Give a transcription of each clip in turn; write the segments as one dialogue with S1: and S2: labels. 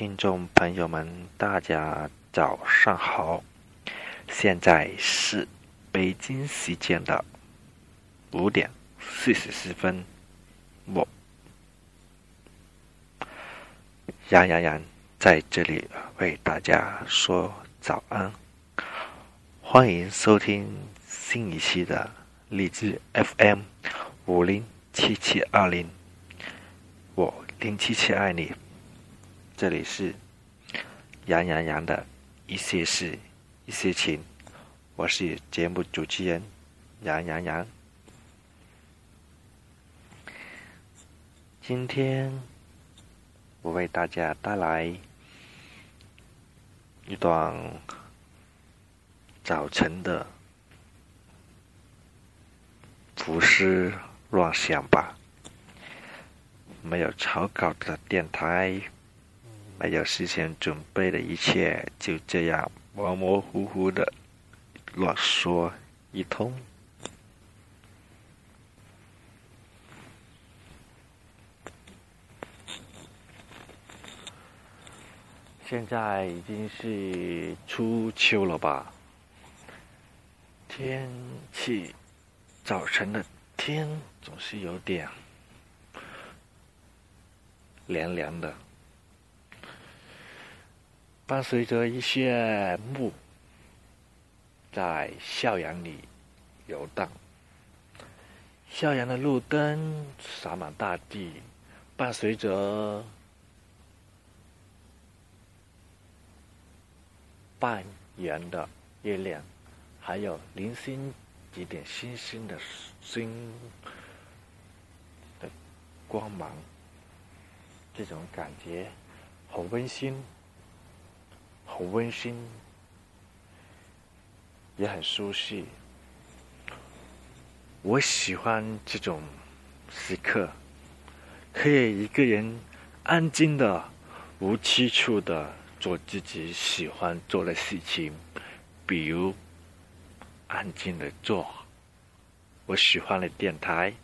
S1: 听众朋友们，大家早上好！现在是北京时间的五点四十四分，我杨洋洋在这里为大家说早安，欢迎收听新一期的励志 FM 五零七七二零，我零七七爱你。这里是杨洋洋的一些事，一些情，我是节目主持人杨洋洋。今天我为大家带来一段早晨的胡思乱想吧，没有草稿的电台。没有事先准备的一切，就这样模模糊糊的乱说一通。现在已经是初秋了吧？天气早晨的天总是有点凉凉的。伴随着一些木在校园里游荡，校园的路灯洒满大地，伴随着半圆的月亮，还有零星几点星星的星的光芒，这种感觉好温馨。很温馨，也很舒适。我喜欢这种时刻，可以一个人安静的、无拘束的做自己喜欢做的事情，比如安静的做我喜欢的电台。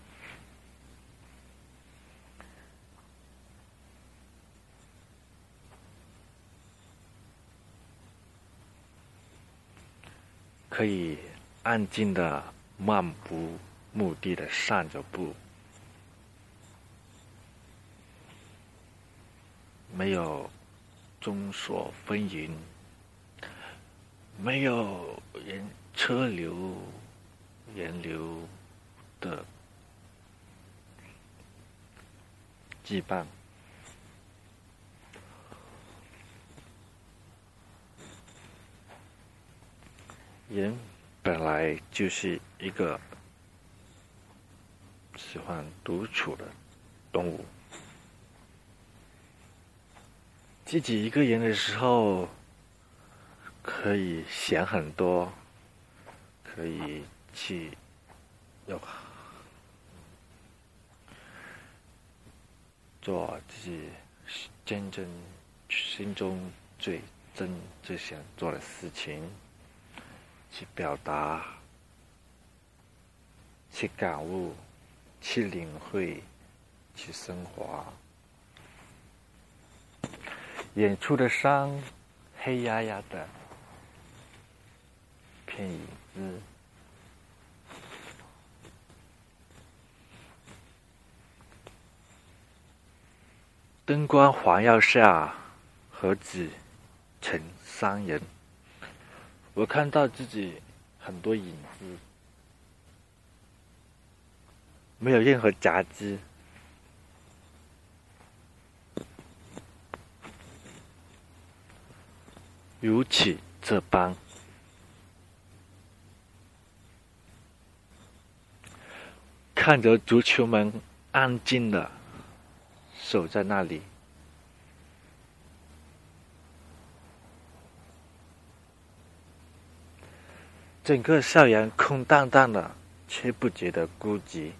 S1: 可以安静的漫无目的的散着步，没有众所纷纭，没有人车流人流的羁绊。人本来就是一个喜欢独处的动物，自己一个人的时候可以想很多，可以去有做自己真正心中最真最想做的事情。去表达，去感悟，去领会，去升华。远处的山，黑压压的，片影子。灯光环绕下，何止成三人？我看到自己很多影子，没有任何杂质，如此这般，看着足球们安静的守在那里。整个校园空荡荡的，却不觉得孤寂，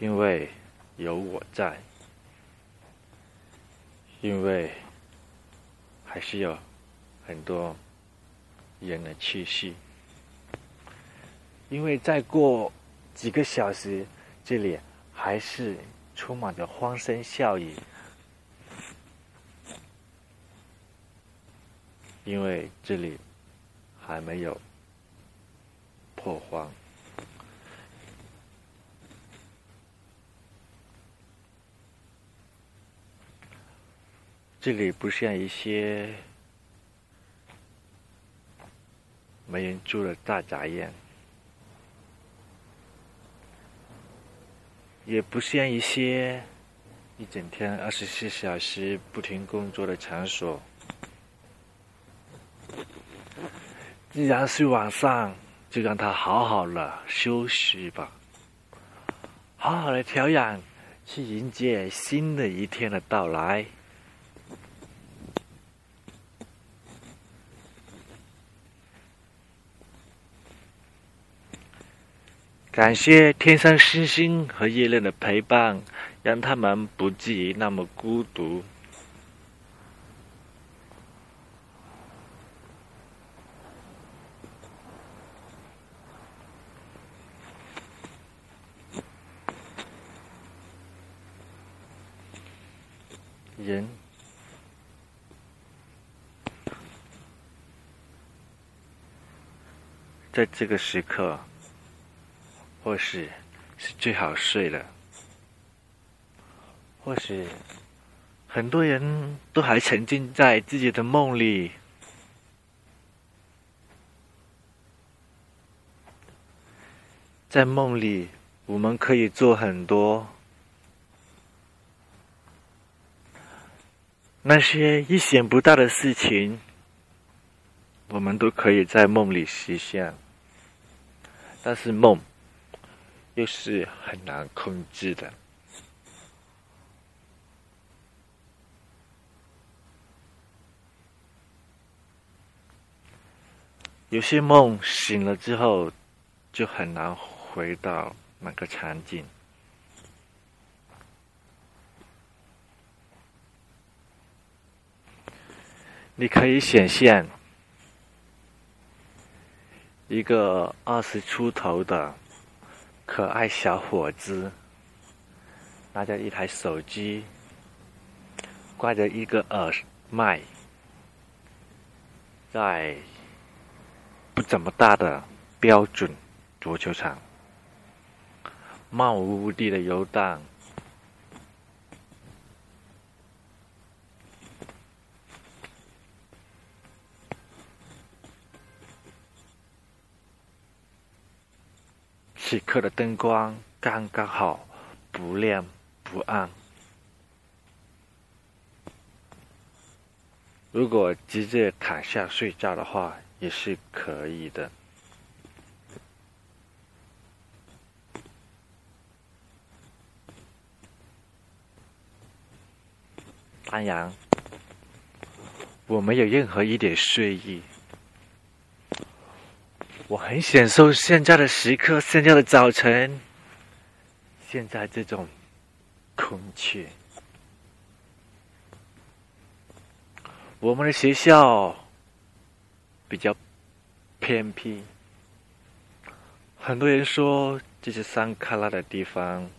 S1: 因为有我在，因为还是有很多人的气息，因为再过几个小时，这里还是充满着欢声笑语，因为这里还没有破荒。这里不像一些没人住的大杂院，也不像一些一整天二十四小时不停工作的场所。既然是晚上，就让他好好的休息吧，好好的调养，去迎接新的一天的到来。感谢天上星星和月亮的陪伴，让他们不至于那么孤独。人在这个时刻。或许是最好睡了，或许很多人都还沉浸在自己的梦里，在梦里我们可以做很多那些意想不到的事情，我们都可以在梦里实现，但是梦。又是很难控制的。有些梦醒了之后，就很难回到那个场景。你可以想象一个二十出头的。可爱小伙子拿着一台手机，挂着一个耳麦，在不怎么大的标准足球场漫无目的的游荡。此刻的灯光刚刚好，不亮不暗。如果直接躺下睡觉的话，也是可以的。当然，我没有任何一点睡意。我很享受现在的时刻，现在的早晨，现在这种空气。我们的学校比较偏僻，很多人说这是山卡拉的地方。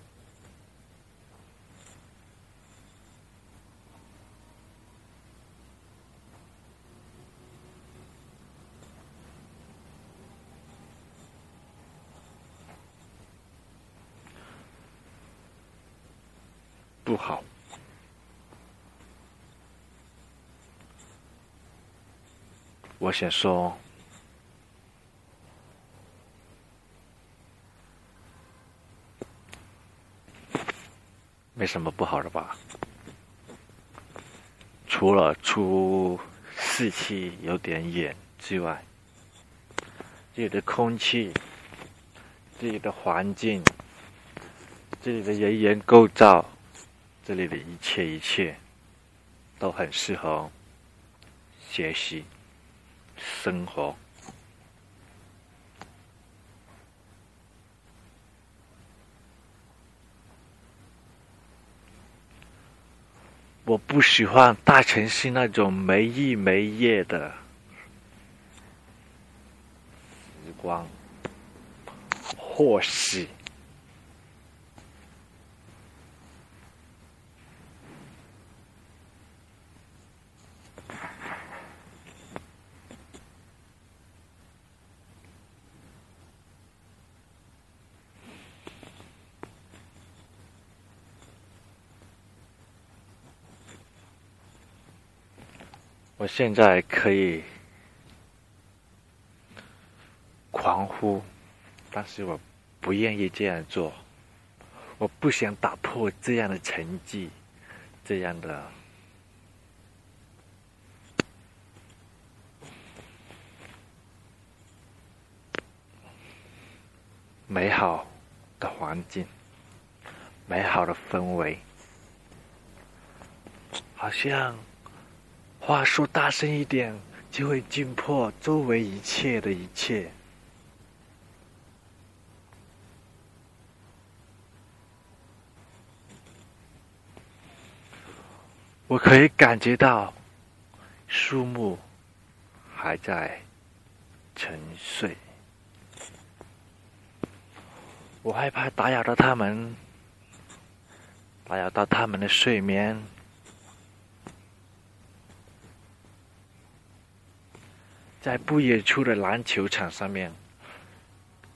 S1: 不好，我想说，没什么不好的吧？除了出四气有点远之外，这里的空气、这里的环境、这里的人员构造。这里的一切一切都很适合学习、生活。我不喜欢大城市那种没日没夜的时光，或许。我现在可以狂呼，但是我不愿意这样做。我不想打破这样的成绩，这样的美好的环境，美好的氛围，好像话说大声一点，就会惊破周围一切的一切。我可以感觉到树木还在沉睡，我害怕打扰到他们，打扰到他们的睡眠。在不远处的篮球场上面，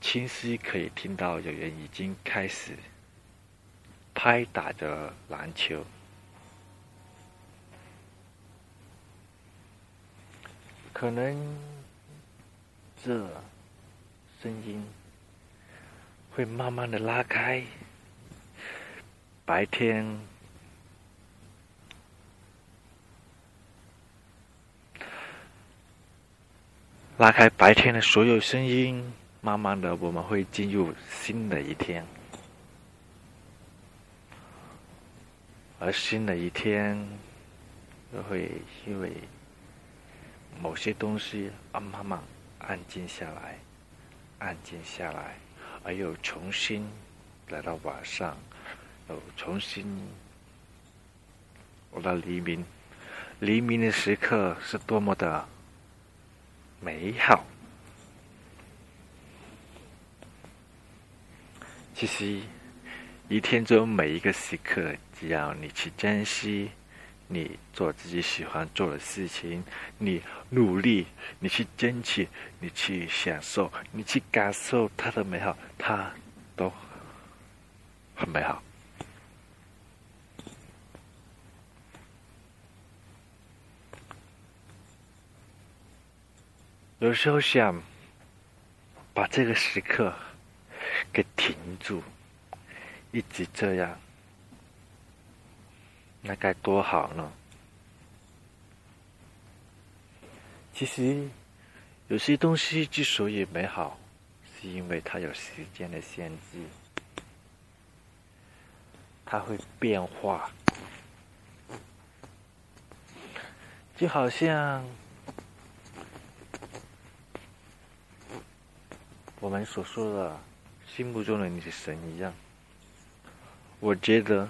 S1: 清晰可以听到有人已经开始拍打着篮球。可能这声音会慢慢的拉开白天拉开白天的所有声音，慢慢的我们会进入新的一天，而新的一天会因为。某些东西啊，慢慢安静下来，安静下来，而又重新来到晚上，又重新我到黎明，黎明的时刻是多么的美好。其实，一天中每一个时刻，只要你去珍惜。你做自己喜欢做的事情，你努力，你去争取，你去享受，你去感受它的美好，它都很美好。有时候想把这个时刻给停住，一直这样。那该多好呢！其实，有些东西之所以美好，是因为它有时间的限制，它会变化，就好像我们所说的心目中的女神一样。我觉得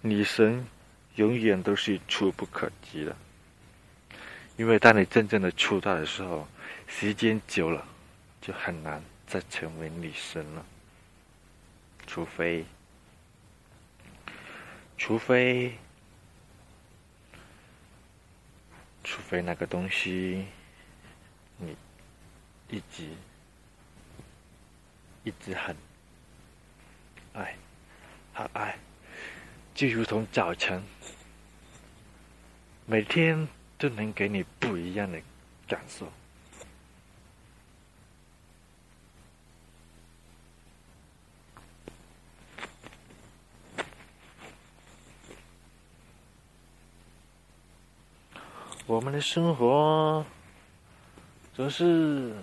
S1: 女神。永远都是触不可及的，因为当你真正的出道的时候，时间久了，就很难再成为女神了。除非，除非，除非那个东西，你一直一直很爱，很爱。就如同早晨，每天都能给你不一样的感受。我们的生活总是。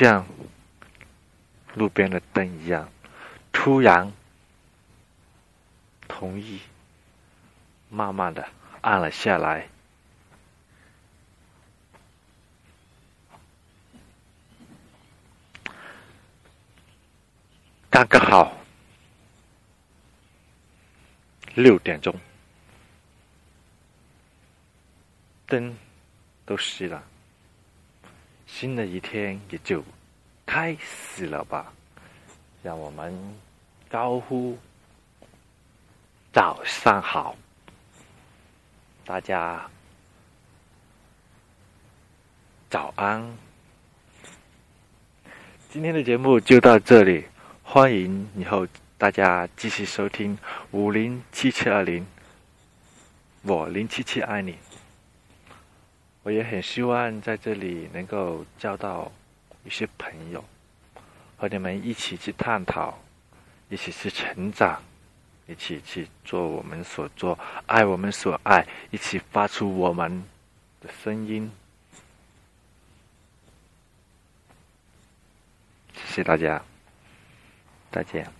S1: 像路边的灯一样，突然同意，慢慢的暗了下来，刚刚好六点钟，灯都熄了。新的一天也就开始了吧，让我们高呼早上好，大家早安，今天的节目就到这里，欢迎以后大家继续收听五零七七二零，我零七七爱你。我也很希望在这里能够交到一些朋友，和你们一起去探讨，一起去成长，一起去做我们所做，爱我们所爱，一起发出我们的声音。谢谢大家，再见。